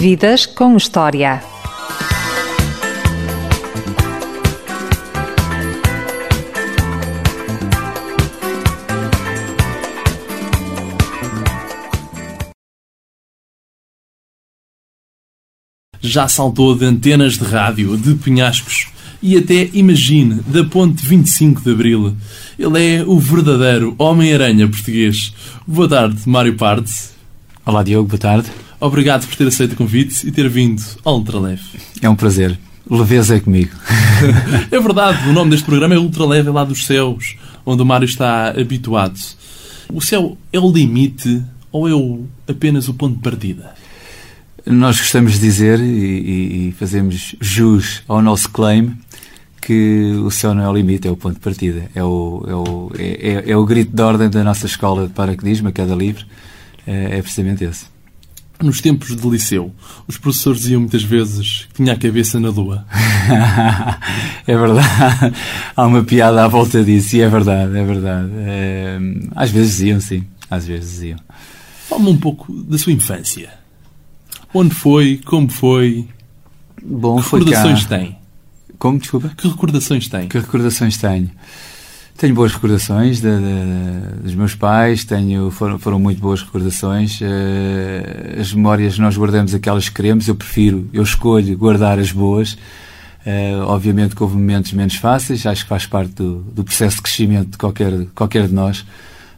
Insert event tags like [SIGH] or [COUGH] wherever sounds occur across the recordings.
Vidas com História. Já saltou de antenas de rádio, de penhascos e até, imagine, da ponte 25 de Abril. Ele é o verdadeiro Homem-Aranha português. Boa tarde, Mário Partes. Olá, Diogo, boa tarde. Obrigado por ter aceito o convite e ter vindo ao Ultraleve. É um prazer. Leveza é comigo. [LAUGHS] é verdade, o nome deste programa é Ultraleve é lá dos céus, onde o Mário está habituado. O céu é o limite ou é o, apenas o ponto de partida? Nós gostamos de dizer e, e fazemos jus ao nosso claim que o céu não é o limite, é o ponto de partida. É o, é o, é, é, é o grito de ordem da nossa escola de paraquedismo, a queda livre. É, é precisamente esse. Nos tempos de liceu, os professores diziam muitas vezes que tinha a cabeça na lua. [LAUGHS] é verdade. Há uma piada à volta disso e é verdade, é verdade. É... Às vezes diziam, sim. Às vezes diziam. Fala-me um pouco da sua infância. Onde foi? Como foi? Bom, que recordações tem? Como, desculpa? Que recordações tem? Que recordações tenho? Tenho boas recordações de, de, dos meus pais, tenho, foram, foram muito boas recordações. Uh, as memórias nós guardamos aquelas que queremos, eu prefiro, eu escolho guardar as boas. Uh, obviamente que houve momentos menos fáceis, acho que faz parte do, do, processo de crescimento de qualquer, qualquer de nós,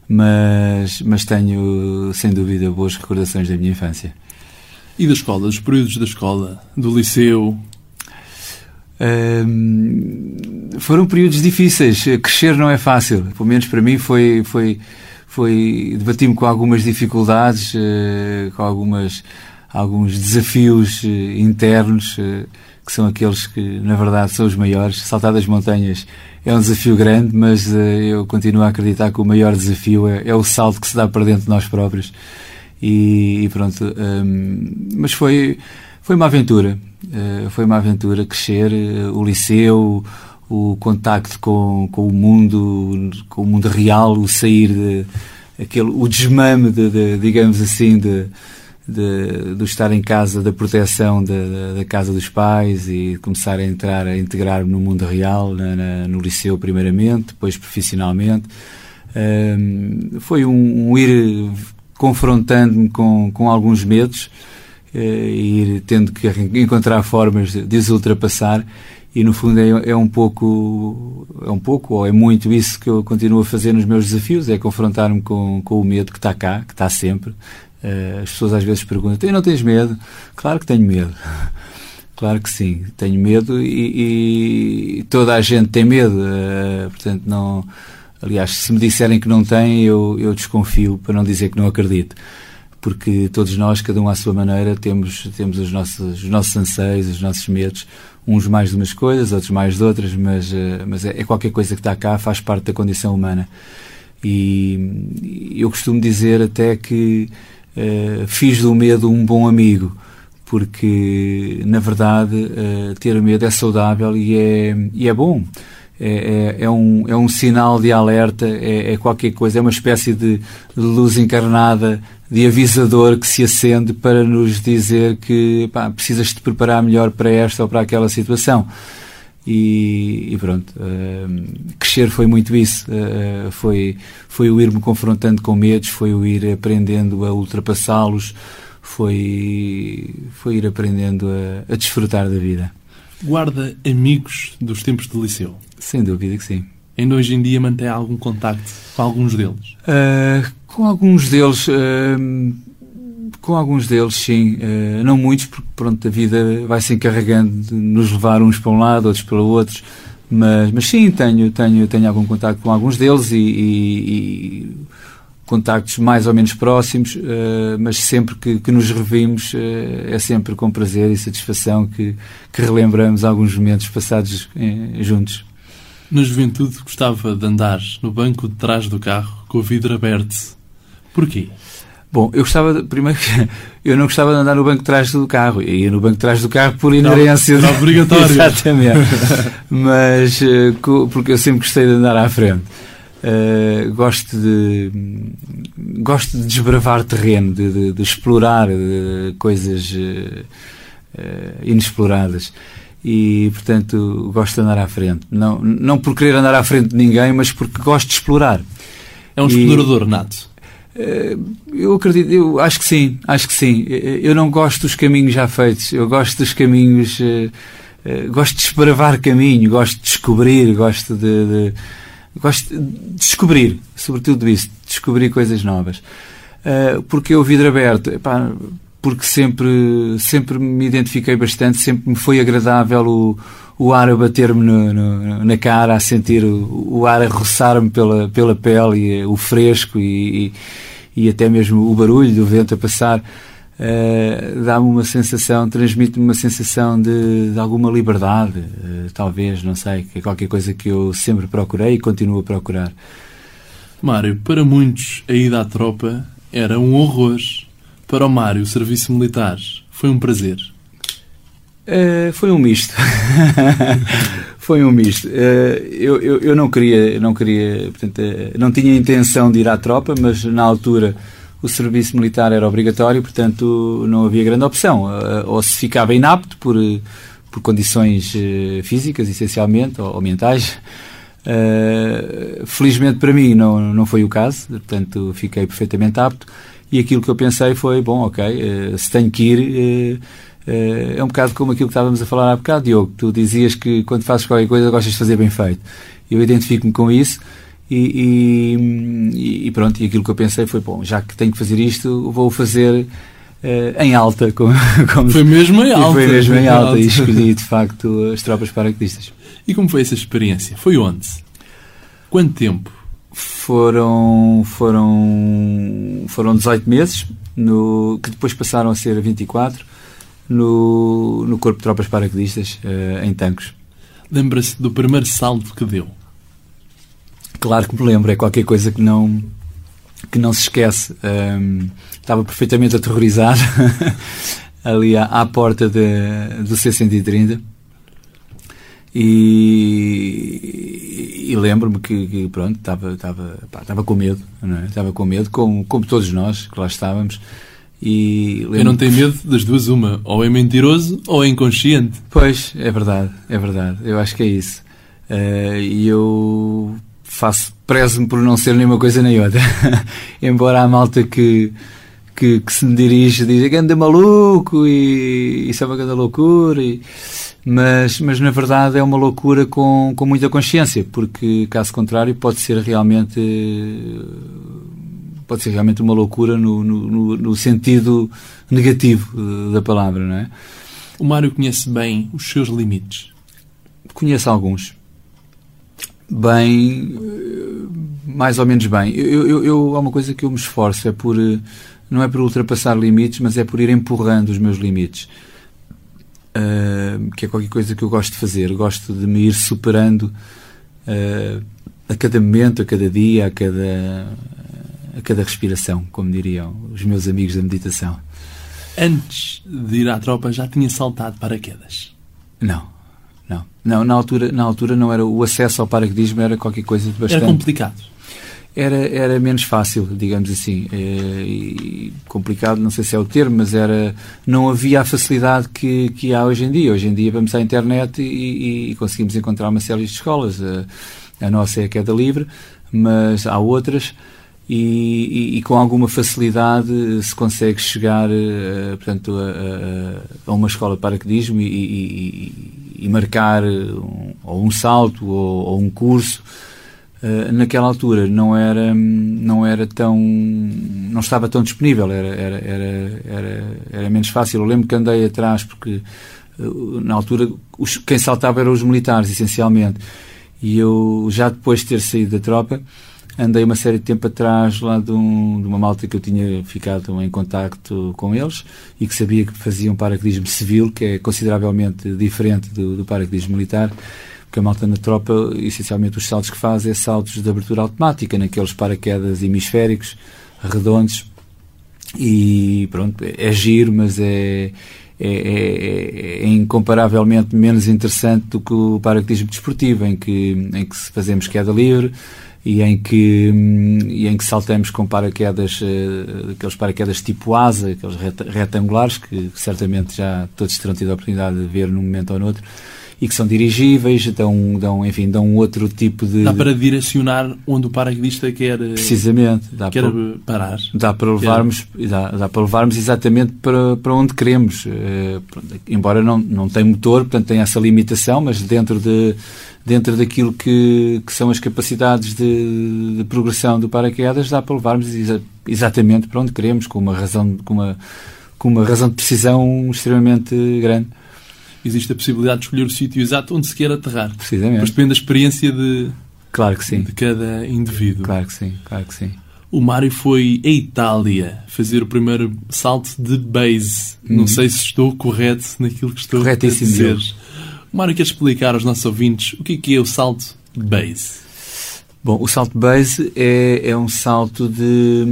mas, mas tenho, sem dúvida, boas recordações da minha infância. E da escola, dos períodos da escola, do liceu? Foram períodos difíceis. Crescer não é fácil. Pelo menos para mim foi. foi, foi Debati-me com algumas dificuldades, uh, com algumas, alguns desafios uh, internos, uh, que são aqueles que, na verdade, são os maiores. Saltar das montanhas é um desafio grande, mas eu continuo a acreditar que o maior desafio é, é, o salto que se dá para dentro de nós próprios. E, e pronto. Mas foi, foi uma aventura. foi uma aventura crescer, o liceu o contacto com, com o mundo, com o mundo real, o sair de, aquele, o desmame, de, de digamos assim, de, de, de, estar em casa, da proteção da, da, casa dos pais e começar a entrar, a integrar no mundo real, na, na, no liceu primeiramente, depois profissionalmente. Um, foi um, um, ir confrontando-me com, com alguns medos uh, e ir tendo que encontrar formas de, de ultrapassar. E no fundo é, é, um pouco é um pouco ou é muito isso que eu continuo a fazer nos meus desafios é confrontar-me com, com o medo que está cá que está sempre. Uh, as pessoas às vezes perguntam e não tens medo? Claro que tenho medo. [LAUGHS] Claro que sim tenho medo e, e toda a gente tem medo. Uh, portanto não aliás se me disserem que não tem eu, eu desconfio para não dizer que não acredito porque todos nós, cada um à sua maneira, temos, temos os, nossos, os nossos anseios, os nossos medos, uns mais de umas coisas, outros mais de outras, mas, eh, mas é, é qualquer coisa que está cá, faz parte da condição humana. E eu costumo dizer até que uh, fiz do medo um bom amigo, porque na verdade uh, ter medo é saudável e é, e é bom. É, é, é, um, é um sinal de alerta, é, é qualquer coisa, é uma espécie de, de luz encarnada de avisador que se acende para nos dizer que pá, precisas te preparar melhor para esta ou para aquela situação. E, e pronto, uh, crescer foi muito isso. Uh, foi, foi o ir-me confrontando com medos, foi o ir aprendendo a ultrapassá-los, foi, foi ir aprendendo a, a desfrutar da vida. Guarda amigos dos tempos de liceu? Sem dúvida que sim. Ainda hoje em dia mantém algum contacto com alguns deles? Uh, com alguns deles, uh, com alguns deles, sim. Uh, não muitos, porque pronto, a vida vai se encarregando de nos levar uns para um lado, outros para o outro. Mas, mas sim, tenho, tenho, tenho algum contato com alguns deles e, e, e contactos mais ou menos próximos, uh, mas sempre que, que nos revimos uh, é sempre com prazer e satisfação que, que relembramos alguns momentos passados juntos. Na juventude gostava de andar no banco de trás do carro com o vidro aberto Porquê? Bom, eu gostava, de, primeiro, [LAUGHS] eu não gostava de andar no banco de trás do carro. Eu ia no banco de trás do carro por inerência. Não, obrigatório. [LAUGHS] Exatamente. Mas, eh, porque eu sempre gostei de andar à frente. Uh, gosto de gosto de desbravar terreno, de, de, de explorar de coisas uh, inexploradas e portanto gosto de andar à frente. Não, não por querer andar à frente de ninguém, mas porque gosto de explorar. É um explorador nato. Eu acredito, eu acho que sim, acho que sim. Eu não gosto dos caminhos já feitos, eu gosto dos caminhos, gosto de desbravar caminho, gosto de descobrir, gosto de, de Gosto de descobrir, sobretudo isso, descobrir coisas novas. Porque o vidro aberto, epá, porque sempre, sempre me identifiquei bastante, sempre me foi agradável o, o ar a bater-me na cara, a sentir o, o ar a roçar-me pela, pela pele, e, o fresco e, e, e, até mesmo o barulho do vento a passar. Uh, dá-me uma sensação, transmite-me uma sensação de, de alguma liberdade, uh, talvez, não sei, que é qualquer coisa que eu sempre procurei e continuo a procurar. Mário, para muitos a ida à tropa era um horror. Para o Mário, o serviço militar foi um prazer. Uh, foi um misto. [LAUGHS] foi um misto. eu, eu, eu, não queria, não queria, portanto, não tinha intenção de ir à tropa, mas na altura o serviço militar era obrigatório, portanto não havia grande opção. Ou se ficava inapto por, por condições físicas, essencialmente, ou, mentais. Uh, felizmente para mim não, não foi o caso, portanto fiquei perfeitamente apto. E aquilo que eu pensei foi: bom, ok, uh, se tenho que ir. Uh, é um bocado como aquilo que estávamos a falar há bocado, Diogo. Tu dizias que quando fazes qualquer coisa gostas de fazer bem feito. Eu identifico-me com isso e, e, e, pronto, e aquilo que eu pensei foi, bom, já que tenho que fazer isto, vou fazer uh, em alta. [LAUGHS] Como, como, foi mesmo em alta. Foi mesmo em alta, alta, e escolhi de facto as tropas paraquedistas. E como foi essa experiência? Foi onde? Quanto tempo? Foram, foram, foram 18 meses, no, que depois passaram a ser 24, no, no Corpo de Tropas Paraquedistas, uh, em Tancos. Lembra-se do primeiro salto que deu? Claro que me lembro, é qualquer coisa que não que não se esquece. Um, estava perfeitamente aterrorizado [LAUGHS] ali à, à porta de, do C-130 e, e lembro-me que, que, pronto, estava, estava, pá, estava com medo, não é? estava com medo, como, como todos nós que lá estávamos. E Eu não tenho medo das duas, uma, ou é mentiroso ou é inconsciente. Pois, é verdade, é verdade, eu acho que é isso. Uh, e eu faço, prezo-me por não ser nenhuma coisa nem outra. [LAUGHS] Embora a malta que, que, que, se me dirige diz anda maluco e isso é uma grande loucura. E, mas, mas na verdade é uma loucura com, com muita consciência, porque caso contrário pode ser realmente pode ser realmente uma loucura no, no, no sentido negativo da palavra, não é? O Mário conhece bem os seus limites. Conheço alguns bem, mais ou menos bem. Eu, eu, eu, há uma coisa que eu me esforço, é por, não é por ultrapassar limites, mas é por ir empurrando os meus limites. Uh, que é qualquer coisa que eu gosto de fazer. Gosto de me ir superando uh, a cada momento, a cada dia, a cada, a cada respiração, como diriam os meus amigos da meditação. Antes de ir à tropa já tinha saltado paraquedas? Não. Não, não na, altura, na altura não era o acesso ao paraquedismo era qualquer coisa de bastante. Era complicado. Era, era menos fácil, digamos assim. É, e complicado, não sei se é o termo, mas era não havia a facilidade que, que há hoje em dia. Hoje em dia vamos à internet e, e conseguimos encontrar uma série de escolas. A, a nossa é a queda livre, mas há outras. E, e, e, com alguma facilidade se consegue chegar uh, portanto, a, a, a, uma escola de paraquedismo e, e marcar um, ou um salto ou, ou um curso uh, naquela altura não era não era tão não estava tão disponível era era era era, era menos fácil. Eu lembro que andei atrás porque uh, na altura os, quem saltava eram os militares essencialmente. E eu já depois de ter saído da tropa andei uma série de tempo atrás lá de, um, de, uma malta que eu tinha ficado em contacto com eles e que sabia que faziam paraquedismo civil, que é consideravelmente diferente do, do paraquedismo militar, porque a malta na tropa, essencialmente os saltos que faz é saltos de abertura automática, naqueles paraquedas hemisféricos, redondos, e pronto, é giro, mas é, é, é, é, incomparavelmente menos interessante do que o paraquedismo desportivo, em que, em que fazemos queda livre, e em que, e em que saltamos com paraquedas, uh, aqueles paraquedas tipo asa, aqueles retangulares, que, certamente já todos terão tido a oportunidade de ver num momento ou noutro, e que são dirigíveis, dão, dão, enfim, dão outro tipo de... Dá para direcionar onde o paraquedista quer, eh, Precisamente, dá quer para, parar. Dá para levarmos, dá, dá para levarmos exatamente para, para onde queremos. Uh, embora não, não tem motor, portanto tem essa limitação, mas dentro de dentro daquilo que, que são as capacidades de, de, progressão do paraquedas, dá para levarmos exa exatamente para onde queremos, com uma razão, com uma, com uma razão de precisão extremamente grande. Existe a possibilidade de escolher o sítio exato onde se quer aterrar. Precisamente. Mas depende da experiência de, claro que sim. de cada indivíduo. Claro que sim, claro que sim. O Mário foi à Itália fazer o primeiro salto de base. Hum. Não sei se estou correto naquilo que estou a dizer. Mário, quer explicar aos nossos ouvintes o que é, é o salto base? Bom, o salto base é, é um salto de,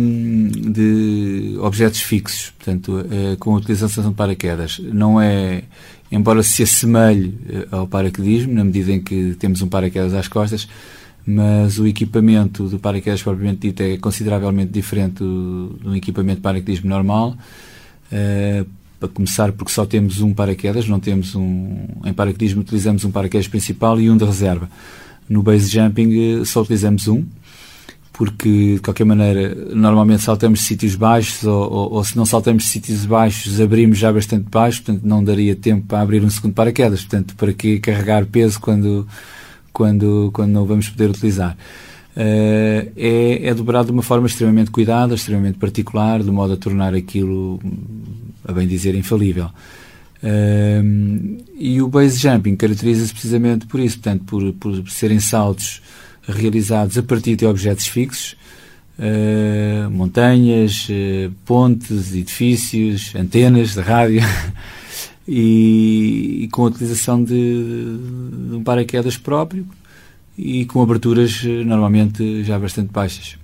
de objetos fixos, portanto, é, com a utilização de paraquedas. Não é, embora se assemelhe eh, ao paraquedismo, na medida em que temos um paraquedas às costas, mas o equipamento do paraquedas propriamente dito é consideravelmente diferente do, do equipamento de paraquedismo normal. Uh, para começar, porque só temos um paraquedas, não temos um. Em paraquedismo utilizamos um paraquedas principal e um de reserva. No base jumping eh, só utilizamos um, porque de qualquer maneira normalmente saltamos sítios baixos ou, ou, ou, se não saltamos sítios baixos abrimos já bastante baixo, portanto não daria tempo para abrir um segundo paraquedas, portanto para que carregar peso quando, quando, quando não vamos poder utilizar. Uh, é, é dobrado de uma forma extremamente cuidada, extremamente particular, de modo a tornar aquilo a bem dizer, infalível. Um, e o base jumping caracteriza-se precisamente por isso, portanto, por, por serem saltos realizados a partir de objetos fixos, uh, montanhas, uh, pontes, edifícios, antenas de rádio, [LAUGHS] e, e, com a utilização de, de um paraquedas próprio e com aberturas normalmente já bastante baixas.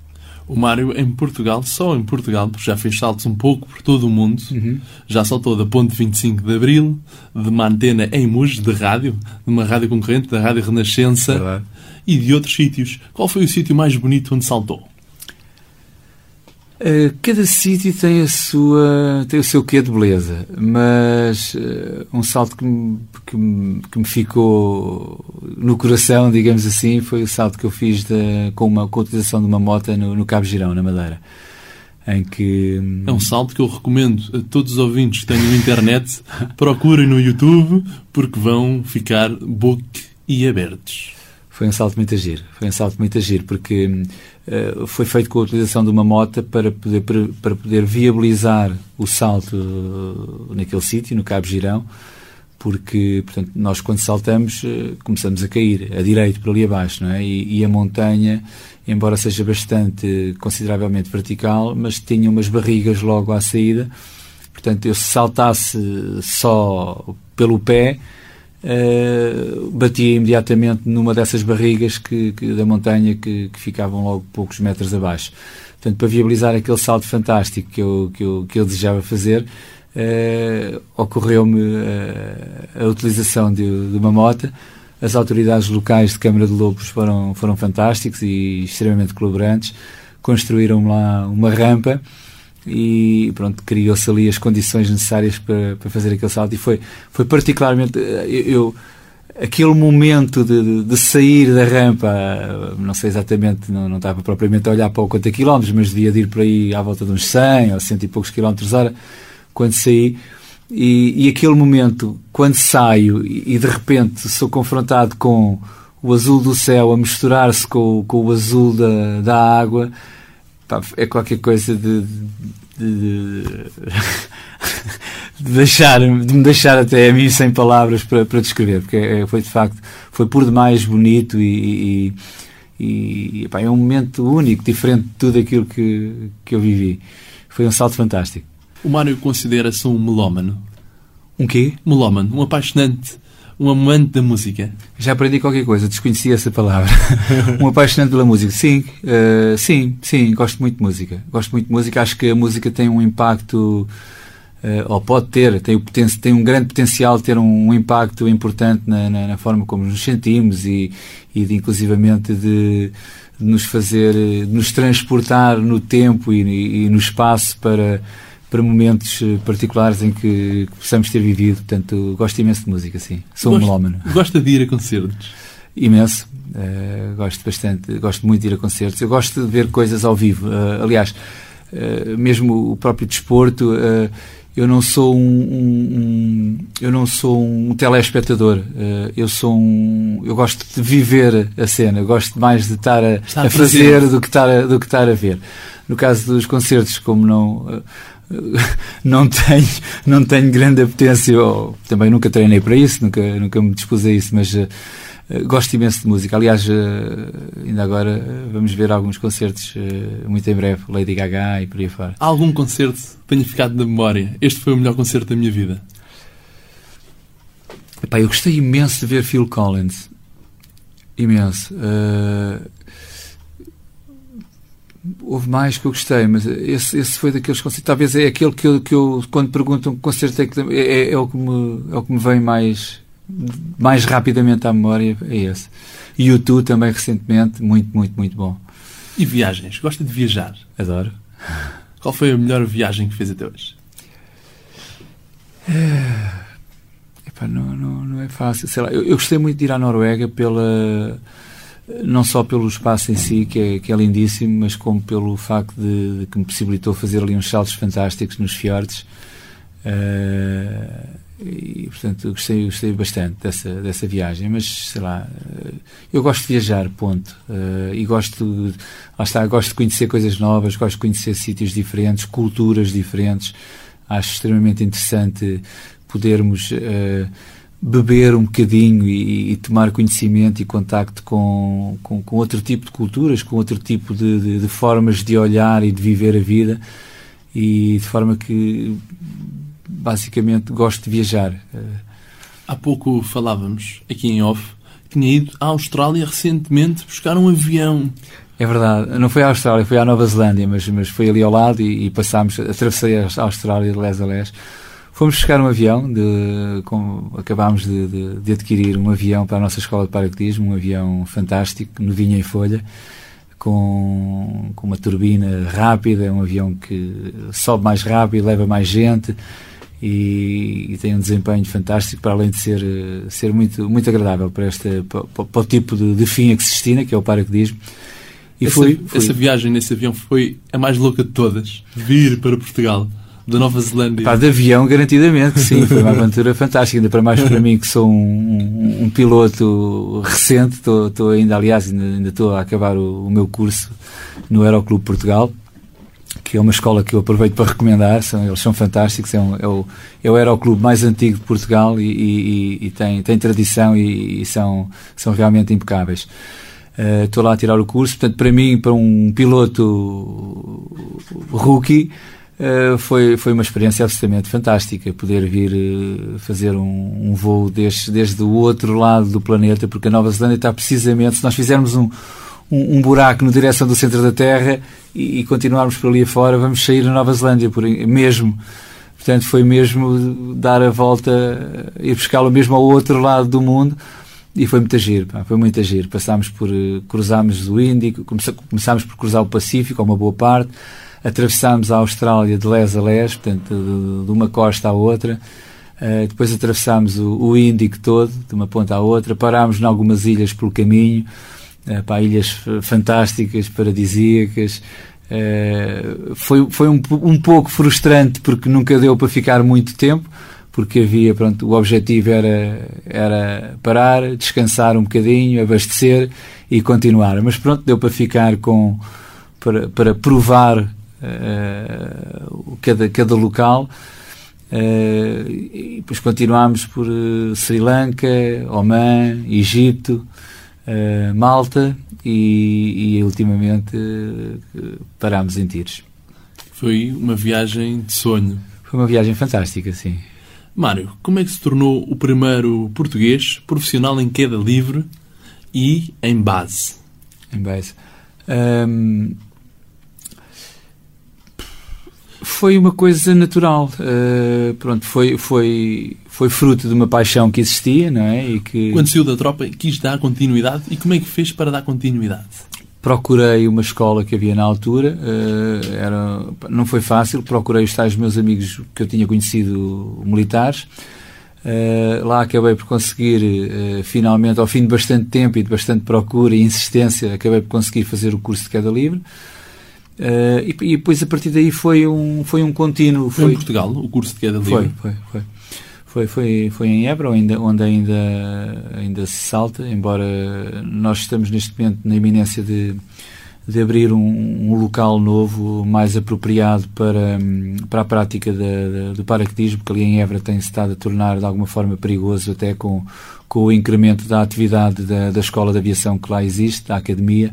O Mário, em Portugal, só em Portugal, porque já fez saltos um pouco por todo o mundo, uhum. já saltou da Ponte 25 de Abril, de uma antena em Muges, de rádio, de uma rádio concorrente, da Rádio Renascença e de outros sítios. Qual foi o sítio mais bonito onde saltou? Uh, cada sítio tem a sua tem o seu quê de beleza, mas uh, um salto que me, que me, que, me, ficou no coração, digamos assim, foi o salto que eu fiz de, com, uma, com a utilização de uma moto no, no Cabo Girão, na Madeira. Em que... É um salto que eu recomendo a todos os ouvintes que tenham internet, [LAUGHS] procurem no YouTube, porque vão ficar boque e abertos. Foi um salto muito agir, foi um salto muito agir, porque uh, foi feito com a utilização de uma moto para poder, para, poder viabilizar o salto uh, naquele sítio, no Cabo Girão, porque, portanto, nós quando saltamos uh, começamos a cair a direito para ali abaixo, não é? E, e, a montanha, embora seja bastante, consideravelmente vertical, mas tinha umas barrigas logo à saída, portanto, eu se saltasse só pelo pé, uh, batia imediatamente numa dessas barrigas que, que da montanha que, que, ficavam logo poucos metros abaixo. Portanto, para viabilizar aquele salto fantástico que eu, que eu, que eu desejava fazer, uh, ocorreu-me uh, a utilização de, de uma moto. As autoridades locais de Câmara de Lobos foram, foram fantásticos e extremamente colaborantes. Construíram lá uma rampa e pronto, criou-se ali as condições necessárias para, para fazer aquele salto. E foi, foi particularmente eu, eu aquele momento de, de, sair da rampa não sei exatamente, não, não estava propriamente a olhar para o quanto quilómetros, mas devia de ir por aí à volta de uns 100 ou 100 e poucos quilómetros hora quando saí. E, e aquele momento, quando saio e, e de repente sou confrontado com o azul do céu a misturar-se com, com o azul da, da água Pá, é qualquer coisa de, de, de, deixar, de me deixar até a mim sem palavras para, para descrever, porque é, foi de facto, foi por demais bonito e, e, e pá, é um momento único, diferente de tudo aquilo que, que eu vivi. Foi um salto fantástico. O Mário considera-se um melómano? Um quê? Melómano, um apaixonante um amante da música? Já aprendi qualquer coisa, desconhecia essa palavra. [LAUGHS] um apaixonante pela música. Sim, uh, sim, sim, gosto muito de música. Gosto muito de música. Acho que a música tem um impacto ou pode ter, tem, o poten tem um grande potencial de ter um, um impacto importante na, na, na, forma como nos sentimos e, e de, inclusivamente de, de nos fazer, de nos transportar no tempo e, e, e no espaço para para momentos eh, particulares em que, que possamos ter vivido. Portanto, gosto imenso de música, sim. Sou gosto, um melómano. Gosta de ir a concertos? Imenso. Uh, gosto bastante. Gosto muito de ir a concertos. Eu gosto de ver coisas ao vivo. Uh, aliás, uh, mesmo o próprio desporto, eu não sou um, um, um, eu não sou um telespectador. eu sou um, eu gosto de viver a cena. Eu gosto mais de estar a, a fazer do que estar a, do que estar a ver. No caso dos concertos, como não [LAUGHS] não tenho, não tenho grande apetência, ou, também nunca treinei para isso, nunca, nunca me dispus a isso, mas uh, gosto imenso de música. Aliás, uh, ainda agora vamos ver alguns concertos muito em breve, Lady Gaga e por aí fora. Há algum concerto que tenha ficado na memória? Este foi o melhor concerto da minha vida. Epá, eu gostei imenso de ver Phil Collins. Imenso. Uh, houve mais que eu gostei, mas esse, esse foi daqueles concertos. Talvez é aquele que eu, que eu quando perguntam que concerto é, que, é, é, é, o que me, é o que me vem mais, mais rapidamente à memória. É esse. E o Tu também recentemente, muito, muito, muito bom. E viagens? Gosta de viajar? Adoro. Qual foi a melhor viagem que fez até hoje? É... Epá, não, não, não é fácil. Sei lá, eu, eu gostei muito de ir à Noruega pela não só pelo espaço em si, que é, que é lindíssimo, mas como pelo facto de, de, que me possibilitou fazer ali uns saltos fantásticos nos fiordes. Uh, e, portanto, gostei, gostei bastante dessa, dessa viagem. Mas, sei lá, uh, eu gosto de viajar, ponto. Uh, e gosto, lá está, gosto de conhecer coisas novas, gosto de conhecer sítios diferentes, culturas diferentes. Acho extremamente interessante podermos beber um bocadinho e, e, tomar conhecimento e contacto com, com, com, outro tipo de culturas, com outro tipo de, de, de, formas de olhar e de viver a vida e de forma que basicamente gosto de viajar. Há pouco falávamos aqui em off tinha ido à Austrália recentemente buscar um avião. É verdade, não foi à Austrália, foi à Nova Zelândia, mas, mas foi ali ao lado e, e passámos, atravessei a Austrália de les a les Fomos buscar um avião, de, com, acabámos de, de, de, adquirir um avião para a nossa escola de paraquedismo, um avião fantástico, novinho em folha, com, com uma turbina rápida, um avião que sobe mais rápido, leva mais gente e, e tem um desempenho fantástico, para além de ser, ser muito, muito agradável para, este, para, para o tipo de, de fim a que se destina, que é o paraquedismo. E essa, foi, foi... essa viagem nesse avião foi a mais louca de todas, vir para Portugal da Nova Zelândia. Pá, de avião, garantidamente, sim. Foi uma aventura fantástica. Ainda para mais para mim, que sou um, um, um piloto recente. Estou ainda, aliás, ainda, estou a acabar o, o, meu curso no Aeroclube Portugal, que é uma escola que eu aproveito para recomendar. São, eles são fantásticos. É, um, é, o, é o Aeroclube mais antigo de Portugal e, e, e tem, tem tradição e, e, são, são realmente impecáveis. Uh, estou lá a tirar o curso. Portanto, para mim, para um piloto rookie, Uh, foi, foi uma experiência absolutamente fantástica poder vir uh, fazer um, um voo desde, desde o outro lado do planeta, porque a Nova Zelândia está precisamente, se nós fizermos um, um, um buraco na direção do centro da Terra e, e, continuarmos por ali afora, vamos sair da Nova Zelândia por, mesmo. Portanto, foi mesmo dar a volta e buscá-lo mesmo ao outro lado do mundo e foi muito agir, foi muito agir. Passámos por, cruzámos o Índico, começámos por cruzar o Pacífico, uma boa parte, atravessámos a Austrália de les a les, portanto, de, de uma costa à outra. Uh, depois atravessámos o, o, Índico todo, de uma ponta à outra, parámos em algumas ilhas pelo caminho, uh, para ilhas fantásticas, paradisíacas. Uh, foi foi um, um pouco frustrante porque nunca deu para ficar muito tempo, porque havia, pronto, o objetivo era, era parar, descansar um bocadinho, abastecer e continuar. Mas pronto, deu para ficar com, para, para provar uh, cada, cada local. Uh, e depois continuámos por uh, Sri Lanka, Oman, Egito, uh, Malta e, e ultimamente parámos em Tires. Foi uma viagem de sonho. Foi uma viagem fantástica, sim. Mário, como é que se tornou o primeiro português profissional em queda livre e em base? Em base. Um, Foi uma coisa natural. Uh, pronto, foi, foi, foi fruto de uma paixão que existia, não é? E que... Quando saiu da tropa, quis dar continuidade. E como é que fez para dar continuidade? Procurei uma escola que havia na altura, uh, era, não foi fácil, procurei os tais meus amigos que eu tinha conhecido militares. Uh, lá acabei por conseguir, uh, finalmente, ao fim de bastante tempo e de bastante procura e insistência, acabei por conseguir fazer o curso de queda livre. Uh, e, e, depois a partir daí foi um, foi um contínuo. Foi, foi em Portugal o curso de queda livre? Foi, foi, foi. Foi, foi, foi em Évora, onde, onde ainda, ainda se salta, embora nós estamos neste momento na iminência de, de abrir um, um local novo, mais apropriado para, para a prática da, da, do paraquedismo, que ali em Évora tem-se estado a tornar de alguma forma perigoso, até com, com o incremento da atividade da, da escola de aviação que lá existe, da academia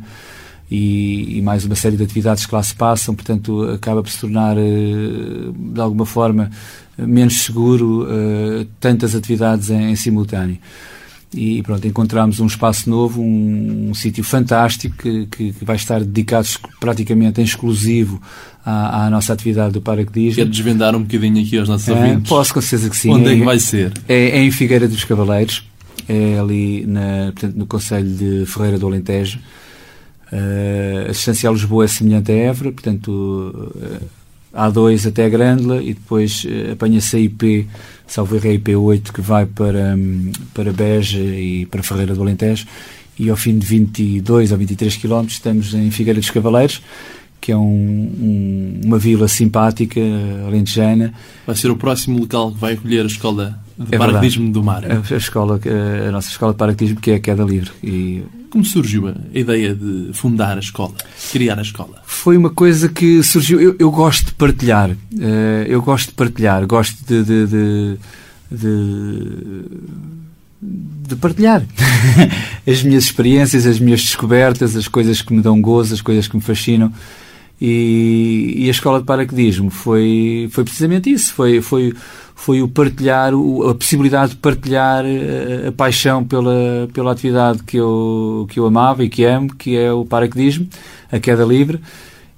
e, e, mais uma série de atividades que lá se passam, portanto acaba por se tornar eh, de alguma forma menos seguro eh, tantas atividades em, em simultâneo e pronto, encontramos um espaço novo, um, um sítio fantástico que, que, vai estar dedicado praticamente em exclusivo à, à nossa atividade do paraquedismo. Quer desvendar um bocadinho aqui aos nossos é, ouvintes? Posso, com certeza que sim. Onde é, é que vai ser? É, é, em Figueira dos Cavaleiros, é ali na, portanto, no Conselho de Ferreira do Alentejo. Uh, a distância a Lisboa é semelhante a Évora, portanto, uh, A2 até Grândola e depois uh, apanha-se a IP, salvo erro, a IP8 que vai para, um, para Beja e para Ferreira do Alentejo e ao fim de 22 ou 23 km estamos em Figueira dos Cavaleiros que é um, um, uma vila simpática, alentejana. Vai ser o próximo local que vai acolher a escola de é paraquedismo do mar. A, a, escola, a nossa escola de paraquedismo, que é a Queda Livre. E... Como surgiu a ideia de fundar a escola, criar a escola? Foi uma coisa que surgiu. Eu, eu gosto de partilhar. Uh, eu gosto de partilhar. Gosto de, de, de, de de partilhar [LAUGHS] as minhas experiências, as minhas descobertas, as coisas que me dão gozo, as coisas que me fascinam. E, e, a escola de paraquedismo foi, foi precisamente isso, foi, foi, foi o partilhar, a possibilidade de partilhar a, eh, a, paixão pela, pela atividade que eu, que eu amava e que amo, que é o paraquedismo, a queda livre,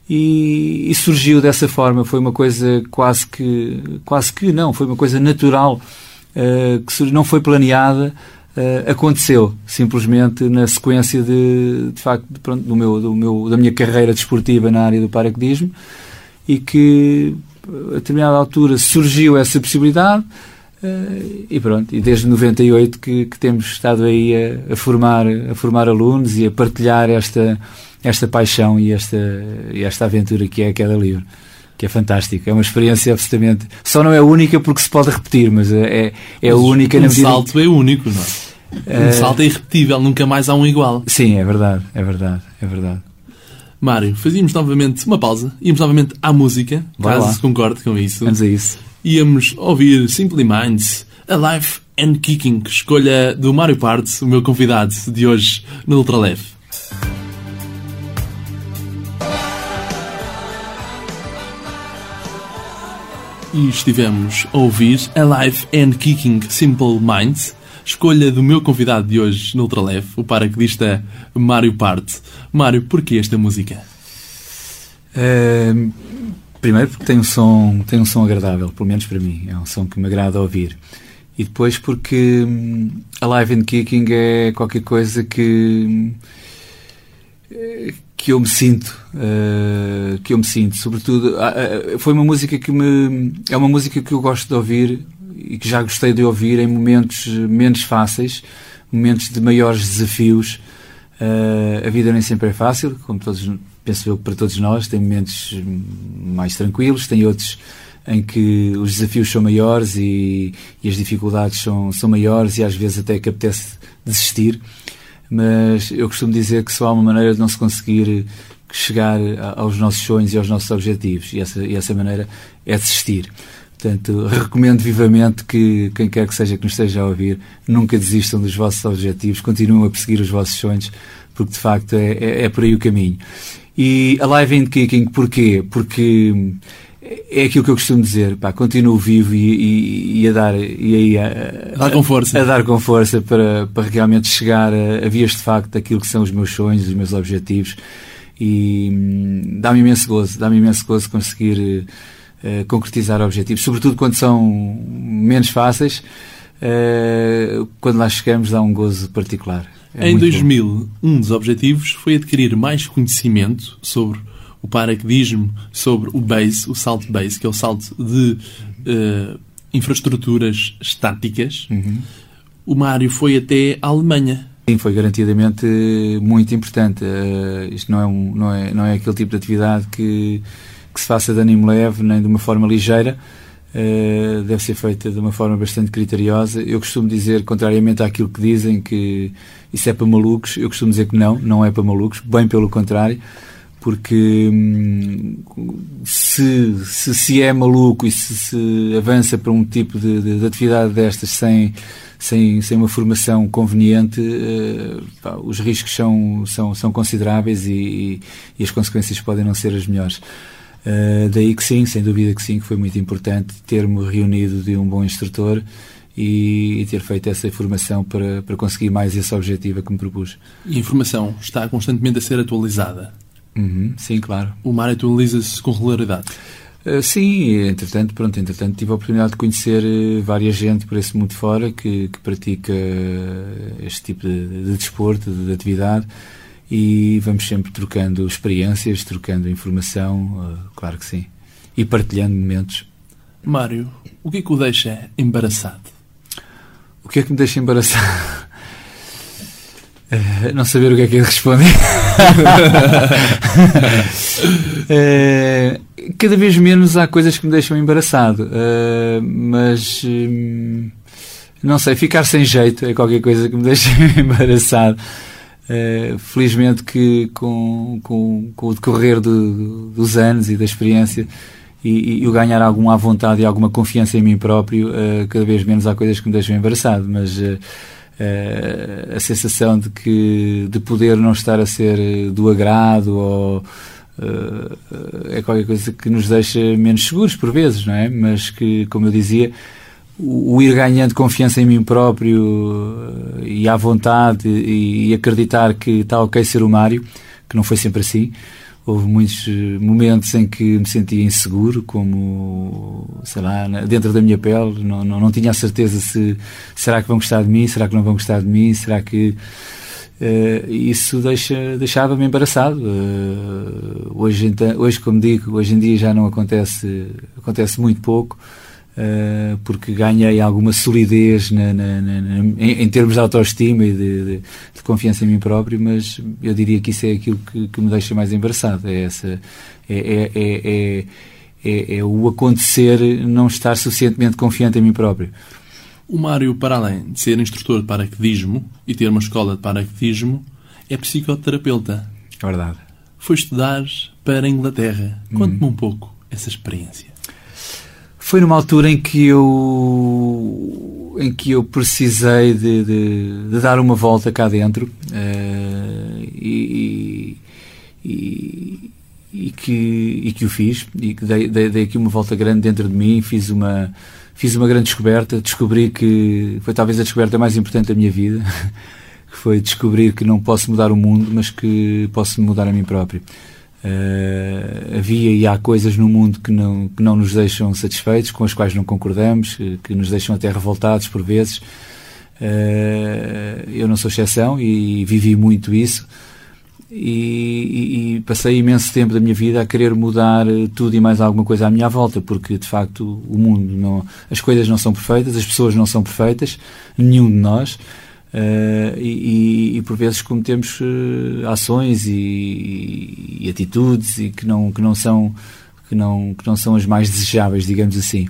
e, e, surgiu dessa forma, foi uma coisa quase que, quase que não, foi uma coisa natural, uh, que não foi planeada, uh, aconteceu simplesmente na sequência de, de facto, de, pronto, do meu, do meu, da minha carreira desportiva na área do paraquedismo e que a determinada altura surgiu essa possibilidade uh, e pronto, e desde 98 que, que temos estado aí a, a, formar, a formar alunos e a partilhar esta, esta paixão e esta, e esta aventura que é a Queda Livre que é fantástico. É uma experiência absolutamente. Só não é única porque se pode repetir, mas é, é, é única um na medida. salto é único, não é? Um uh... salto é irrepetível, nunca mais há um igual. Sim, é verdade, é verdade, é verdade. Mário, fazíamos novamente uma pausa, íamos novamente à música, Vai caso lá. se concorde com isso. Vamos a isso. Íamos ouvir Simply Minds, Alive and Kicking, escolha do Mário Partes, o meu convidado de hoje no Ultraleve. E estivemos a ouvir Alive and Kicking Simple Minds, escolha do meu convidado de hoje no Ultraleve, o paraquedista Mário Parte. Mário, porquê esta música? Uh, primeiro porque tem um, som, tem um som agradável, pelo menos para mim, é um som que me agrada ouvir. E depois porque um, Alive and Kicking é qualquer coisa que que eu me sinto, uh, que eu me sinto, sobretudo, uh, foi uma música que me, é uma música que eu gosto de ouvir e que já gostei de ouvir em momentos menos fáceis, momentos de maiores desafios. Uh, a vida nem sempre é fácil, como todos, penso eu para todos nós, tem momentos mais tranquilos, tem outros em que os desafios são maiores e, e as dificuldades são, são maiores e às vezes até que apetece desistir mas eu costumo dizer que só há uma maneira de não se conseguir chegar aos nossos sonhos e aos nossos objetivos, e essa, e essa maneira é desistir. Portanto, recomendo vivamente que quem quer que seja que nos esteja a ouvir, nunca desistam dos vossos objetivos, continuem a perseguir os vossos sonhos, porque de facto é, é, é por aí o caminho. E a Live and Kicking, porquê? Porque é aquilo que eu costumo dizer, pá, continuo vivo e, e, e a dar e aí a, a, dar com força, a, dar com força para, para realmente chegar a, a vias de facto daquilo que são os meus sonhos, os meus objetivos e hum, dá-me imenso gozo, dá-me imenso gozo conseguir uh, concretizar objetivos, sobretudo quando são menos fáceis. Uh, quando lá chegamos, dá um gozo particular. É em 2000, bom. um dos objetivos foi adquirir mais conhecimento sobre o paraquedismo, sobre o base, o salto base, que é o salto de uh, infraestruturas estáticas. Uhum. O Mário foi até a Alemanha. Sim, foi garantidamente muito importante. Uh, isto não é, um, não, é, não é aquele tipo de atividade que, que se faça de ânimo leve nem de uma forma ligeira. Uh, deve ser feita de uma forma bastante criteriosa. Eu costumo dizer, contrariamente àquilo que dizem, que isso é para malucos. Eu costumo dizer que não, não é para malucos, bem pelo contrário porque hum, se, se, se é maluco e se, se avança para um tipo de, de, de, atividade destas sem, sem, sem uma formação conveniente, uh, pá, os riscos são, são, são consideráveis e, e, as consequências podem não ser as melhores. Uh, daí que sim, sem dúvida que sim, que foi muito importante ter-me reunido de um bom instrutor e, e, ter feito essa formação para, para conseguir mais esse objetivo que me propus. E a informação está constantemente a ser atualizada? Uhum, sim, claro. O mar atualiza-se com regularidade? Uh, sim, entretanto, pronto, entretanto tive a oportunidade de conhecer uh, várias gente por esse mundo fora que, que pratica uh, este tipo de, de desporto, de, de, atividade e vamos sempre trocando experiências, trocando informação, claro que sim, e partilhando momentos. Mário, o que é que o deixa embaraçado? O que é que me deixa embaraçado? Uh, [LAUGHS] não saber o que é que é responder. [LAUGHS] uh, [LAUGHS] cada vez menos há coisas que me deixam embaraçado, uh, mas hum, não sei, ficar sem jeito é qualquer coisa que me deixa [LAUGHS] embaraçado. felizmente que com, com, com o decorrer do, dos anos e da experiência e, e ganhar alguma vontade e alguma confiança em mim próprio, cada vez menos há coisas que me deixam embaraçado, mas uh, a sensação de que de poder não estar a ser do agrado ou uh, é qualquer coisa que nos deixa menos seguros por vezes, não é? Mas que, como eu dizia, o, ir ganhando confiança em mim próprio e à vontade e acreditar que está ok ser o Mário, que não foi sempre assim, houve muitos eh, momentos em que me sentia inseguro, como, sei lá, dentro da minha pele, não, não, não tinha a certeza se será que vão gostar de mim, será que não vão gostar de mim, será que. Uh, isso deixa, deixava-me embaraçado. Uh, hoje, então, hoje, como digo, hoje em dia já não acontece, acontece muito pouco. Uh, porque ganhei alguma solidez na, na, na, em, em, termos de autoestima e de, de, de, confiança em mim próprio, mas eu diria que isso é aquilo que, que me deixa mais embaraçado. É, essa, é, é, é, é, é o acontecer não estar suficientemente confiante em mim próprio. O Mário, para além de ser instrutor de paraquedismo e ter uma escola de paraquedismo, é psicoterapeuta. É verdade. Foi estudar para a Inglaterra. Conte-me uhum. um pouco essa experiência. Foi numa altura em que eu em que eu precisei de, de, de dar uma volta cá dentro uh, e, e, e, que, e que o fiz e que dei, dei, dei aqui uma volta grande dentro de mim fiz uma fiz uma grande descoberta descobri que foi talvez a descoberta mais importante da minha vida [LAUGHS] que foi descobrir que não posso mudar o mundo mas que posso mudar a mim próprio Uh, havia e há coisas no mundo que não, que não nos deixam satisfeitos, com as quais não concordamos, que, que nos deixam até revoltados por vezes. Uh, eu não sou exceção e vivi muito isso. E, e, e, passei imenso tempo da minha vida a querer mudar tudo e mais alguma coisa à minha volta, porque de facto o mundo não, as coisas não são perfeitas, as pessoas não são perfeitas, nenhum de nós. Uh, e, e, por vezes cometemos uh, ações e, e, atitudes e que não que não são que não que não são as mais desejáveis digamos assim.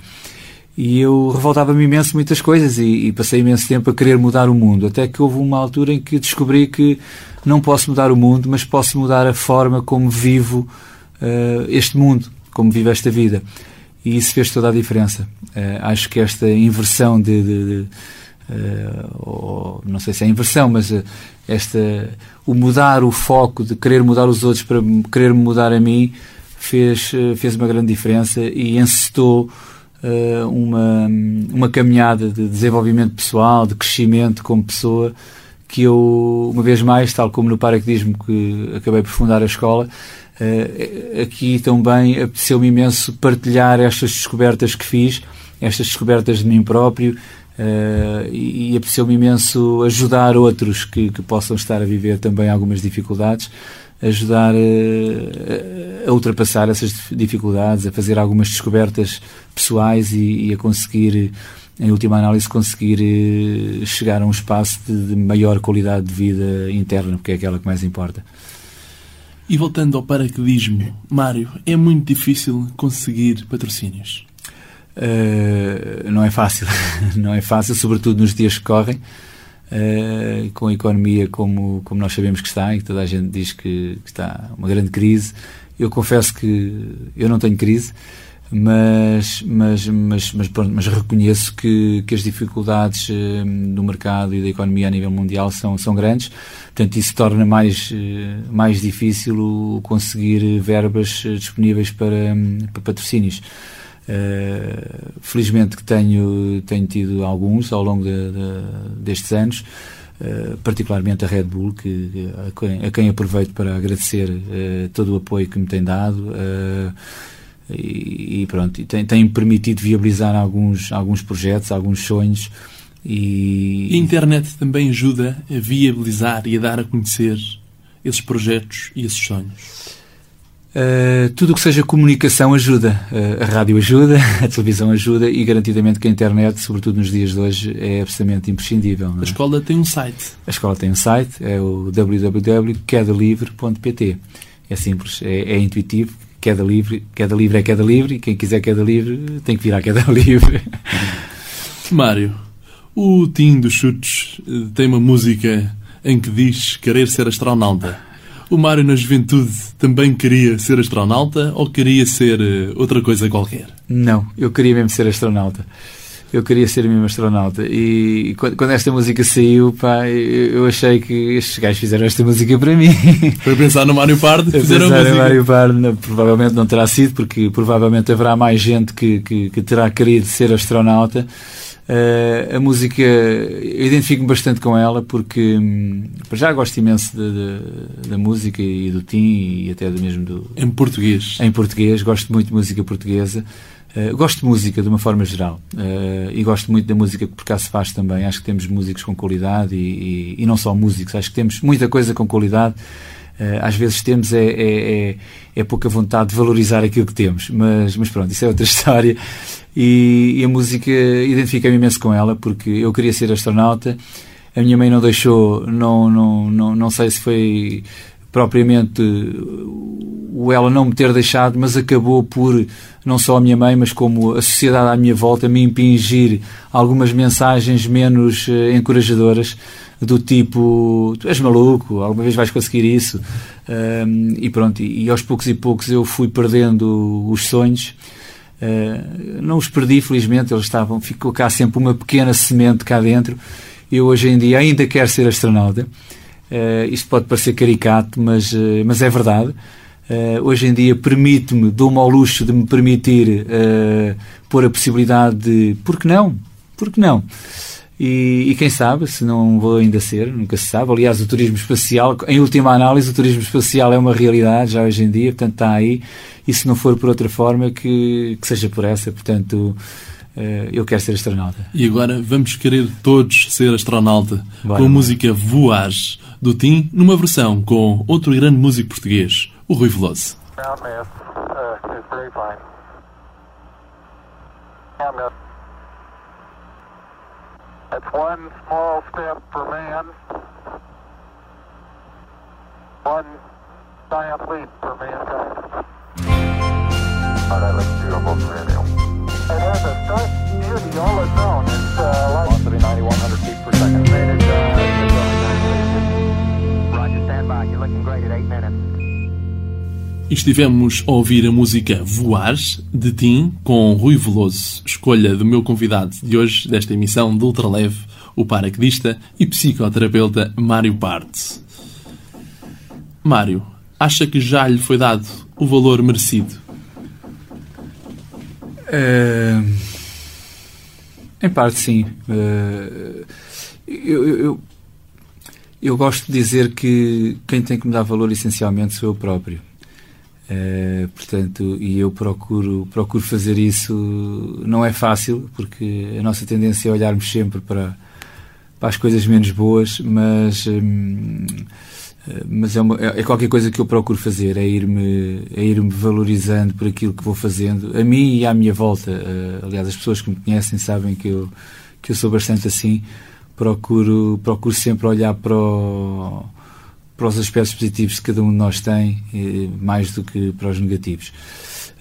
E eu revoltava-me imenso muitas coisas e, e, passei imenso tempo a querer mudar o mundo. Até que houve uma altura em que descobri que não posso mudar o mundo mas posso mudar a forma como vivo uh, este mundo como vivo esta vida. E isso fez toda a diferença. Acho que esta inversão de, de, de ou, não sei se é inversão, mas uh, esta, o mudar o foco de querer mudar os outros para querer mudar a mim fez, uh, fez uma grande diferença e encetou uma, uma caminhada de desenvolvimento pessoal, de crescimento como pessoa, que eu, uma vez mais, tal como no paraquedismo que acabei por fundar a escola, aqui também apeteceu-me imenso partilhar estas descobertas que fiz, estas descobertas de mim próprio, Uh, e, e apeteceu-me imenso ajudar outros que, que, possam estar a viver também algumas dificuldades, ajudar uh, a ultrapassar essas dificuldades, a fazer algumas descobertas pessoais e, e a conseguir, em última análise, conseguir uh, chegar a um espaço de, de maior qualidade de vida interna, porque é aquela que mais importa. E voltando ao paraquedismo, Mário, é muito difícil conseguir patrocínios. Uh, não é fácil, [LAUGHS] não é fácil, sobretudo nos dias que correm, uh, com a economia como, como nós sabemos que está, e que toda a gente diz que, que, está uma grande crise. Eu confesso que eu não tenho crise, mas, mas, mas, mas, pronto, mas reconheço que, que as dificuldades uh, do mercado e da economia a nível mundial são, são grandes, portanto isso torna mais, mais difícil conseguir verbas disponíveis para, para patrocínios. Uh, felizmente que tenho, tenho tido alguns ao longo de, de, destes anos, uh, particularmente a Red Bull, que, a, quem, a quem aproveito para agradecer uh, todo o apoio que me tem dado. E, e, pronto, e tem, tem permitido viabilizar alguns, alguns projetos, alguns sonhos. E... a internet também ajuda a viabilizar e a dar a conhecer esses projetos e esses sonhos. Uh, tudo o que seja comunicação ajuda. Uh, a rádio ajuda, [LAUGHS] a televisão ajuda e garantidamente que a internet, sobretudo nos dias de hoje, é absolutamente imprescindível. É? A escola tem um site. A escola tem um site, é o www.quedalivre.pt. É simples, é, é, intuitivo. Queda livre, queda livre é queda livre e quem quiser queda livre tem que vir à queda [LAUGHS] livre. Mário, o Tim dos Chutes eh, tem uma música em que diz querer ser astronauta. O Mário, na juventude, também queria ser astronauta ou queria ser uh, outra coisa qualquer? Não, eu queria mesmo ser astronauta. Eu queria ser mesmo astronauta. E, quando, esta música saiu, pá, eu, achei que estes gajos fizeram esta música para mim. [LAUGHS] Foi pensar no Mário Pardo? Fizeram pensar no Mário Pardo, provavelmente não terá sido, porque provavelmente haverá mais gente que, que, que terá querido ser astronauta. Uh, a música, eu identifico-me bastante com ela porque hum, já gosto imenso da música e do Tim e até do mesmo do. Em português. Em português, gosto muito de música portuguesa. Uh, gosto de música de uma forma geral uh, e gosto muito da música que por cá se faz também. Acho que temos músicos com qualidade e, e, e não só músicos, acho que temos muita coisa com qualidade às vezes temos é, é, é, é, pouca vontade de valorizar aquilo que temos, mas, mas pronto, isso é outra [LAUGHS] história. E, e a música identifica-me imenso com ela, porque eu queria ser astronauta, a minha mãe não deixou, não, não, não, não sei se foi propriamente o ela não me ter deixado, mas acabou por, não só a minha mãe, mas como a sociedade à minha volta, me impingir algumas mensagens menos uh, encorajadoras do tipo tu és maluco, alguma vez vais conseguir isso? Um, e pronto, e, e, aos poucos e poucos eu fui perdendo os sonhos. Uh, não os perdi felizmente, eles estavam ficou cá sempre uma pequena semente cá dentro. Eu hoje em dia ainda quero ser astronauta uh, isto pode parecer caricato mas, uh, mas é verdade hoje em dia permite-me, dou-me ao luxo de me permitir pôr a possibilidade de, por que não? Por que não? E, e, quem sabe, se não vou ainda ser, nunca se sabe. Aliás, o turismo espacial, em última análise, o turismo espacial é uma realidade já hoje em dia, portanto está aí. E se não for por outra forma, que, que seja por essa. Portanto, uh, eu quero ser astronauta. E agora vamos querer todos ser astronauta Bora, com a música Voar do Tim, numa versão com outro grande músico português, o Rui Veloso. That's one small step for man, one giant leap for mankind. Oh, that looks beautiful radio. It has a stark beauty all its own. It's uh, velocity 9,100 feet per second. Estivemos a ouvir a música Voar, de Tim, com Rui Veloso, escolha do meu convidado de hoje, desta emissão de Ultraleve, o paraquedista e psicoterapeuta Mário Parte. Mário, acha que já lhe foi dado o valor merecido? Uh, em parte, sim. Uh, eu, eu, eu gosto de dizer que quem tem que me dar valor essencialmente sou eu próprio. Uh, portanto, e eu procuro, procuro fazer isso. Não é fácil, porque a nossa tendência é olharmos sempre para, para as coisas menos boas, mas, hum, mas é, uma, é, é, qualquer coisa que eu procuro fazer, é ir-me é ir -me valorizando por aquilo que vou fazendo, a mim e à minha volta. Uh, aliás, as pessoas que me conhecem sabem que eu, que eu sou bastante assim. Procuro, procuro sempre olhar para o para os aspectos positivos que cada um de nós tem, mais do que para os negativos.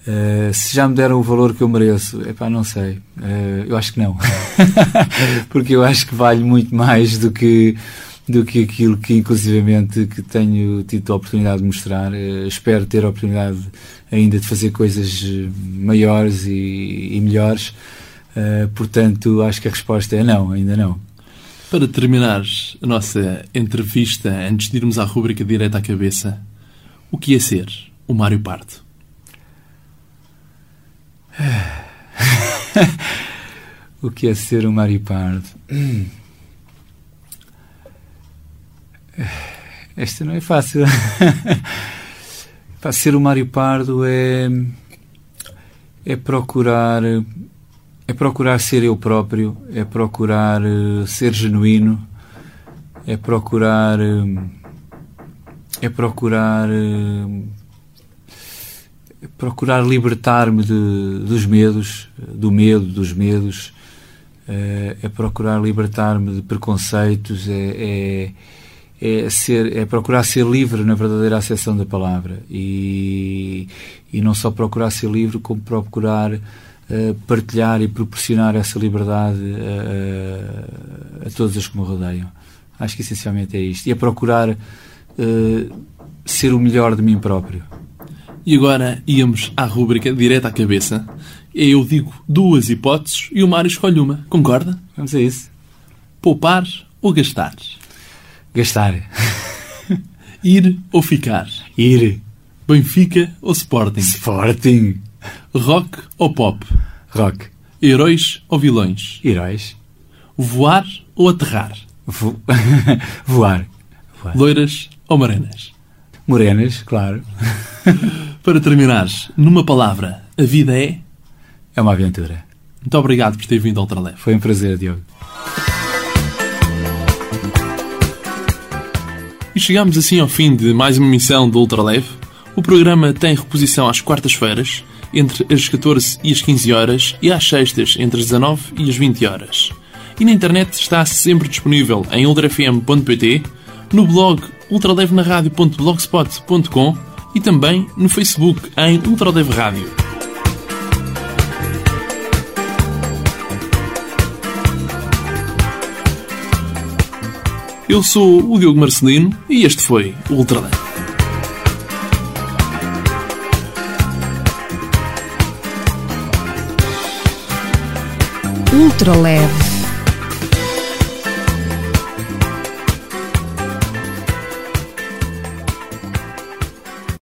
Uh, se já me deram o valor que eu mereço, epá, não sei. Uh, eu acho que não. [LAUGHS] Porque eu acho que vale muito mais do que, do que aquilo que, inclusivamente, que tenho tido a oportunidade de mostrar. Uh, espero ter a oportunidade ainda de fazer coisas maiores e, e melhores. portanto, acho que a resposta é não, ainda não. Para terminar a nossa entrevista, antes de irmos à rúbrica direta à cabeça, o que é ser o Mário Pardo? [LAUGHS] o que é ser o Mário Pardo? Esta não é fácil. [LAUGHS] Para ser o Mário Pardo é, é procurar é procurar ser eu próprio, é procurar uh, ser genuíno, é procurar. Uh, é procurar. Uh, procurar libertar-me dos medos, do medo, dos medos, é procurar libertar-me de preconceitos, é, é, é, ser, é procurar ser livre na verdadeira acessão da palavra e, e não só procurar ser livre, como procurar partilhar e proporcionar essa liberdade a, a, a, todos os que me rodeiam. Acho que essencialmente é isto. E a procurar uh, ser o melhor de mim próprio. E agora íamos à rúbrica direta à cabeça. Eu digo duas hipóteses e o Mário escolhe uma. Concorda? Vamos a isso. Poupar ou gastar? Gastar. Ir ou ficar? Ir. Benfica ou Sporting? Sporting. Rock ou pop? Rock. Heróis ou vilões? Heróis. Voar ou aterrar? Vo... [LAUGHS] Voar. Voar. Loiras ou morenas? Morenas, claro. [LAUGHS] Para terminar, numa palavra, a vida é? É uma aventura. Muito obrigado por ter vindo ao Ultraleve. Foi um prazer, Diogo. E chegamos assim ao fim de mais uma missão do Ultraleve. O programa tem reposição às quartas-feiras entre as 14 e as 15 horas e às sextas entre as 19 e as 20 horas. E na internet está sempre disponível em ultrafm.pt, no blog ultradevenaradio.blogspot.com e também no Facebook em Ultradev Rádio. Eu sou o Diogo Marcelino e este foi o Ultradev. Ultra leve